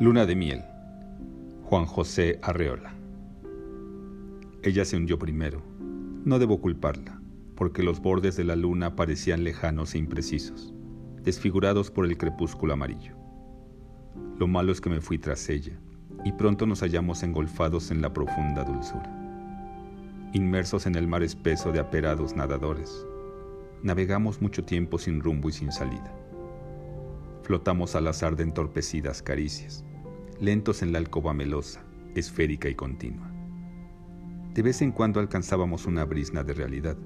Luna de miel. Juan José Arreola. Ella se hundió primero. No debo culparla, porque los bordes de la luna parecían lejanos e imprecisos, desfigurados por el crepúsculo amarillo. Lo malo es que me fui tras ella, y pronto nos hallamos engolfados en la profunda dulzura. Inmersos en el mar espeso de aperados nadadores, navegamos mucho tiempo sin rumbo y sin salida. Flotamos al azar de entorpecidas caricias, lentos en la alcoba melosa, esférica y continua. De vez en cuando alcanzábamos una brisna de realidad,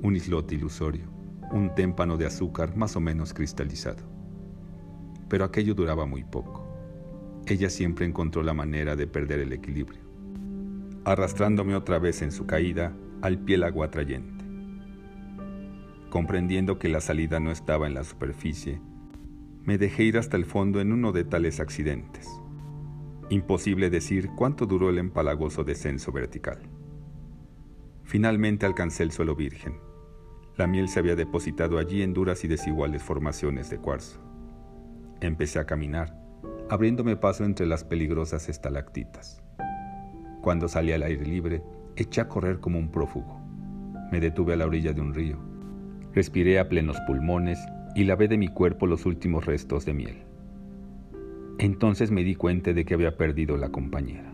un islote ilusorio, un témpano de azúcar más o menos cristalizado. Pero aquello duraba muy poco. Ella siempre encontró la manera de perder el equilibrio, arrastrándome otra vez en su caída al piélago atrayente. Comprendiendo que la salida no estaba en la superficie, me dejé ir hasta el fondo en uno de tales accidentes. Imposible decir cuánto duró el empalagoso descenso vertical. Finalmente alcancé el suelo virgen. La miel se había depositado allí en duras y desiguales formaciones de cuarzo. Empecé a caminar, abriéndome paso entre las peligrosas estalactitas. Cuando salí al aire libre, eché a correr como un prófugo. Me detuve a la orilla de un río. Respiré a plenos pulmones y lavé de mi cuerpo los últimos restos de miel. Entonces me di cuenta de que había perdido la compañera.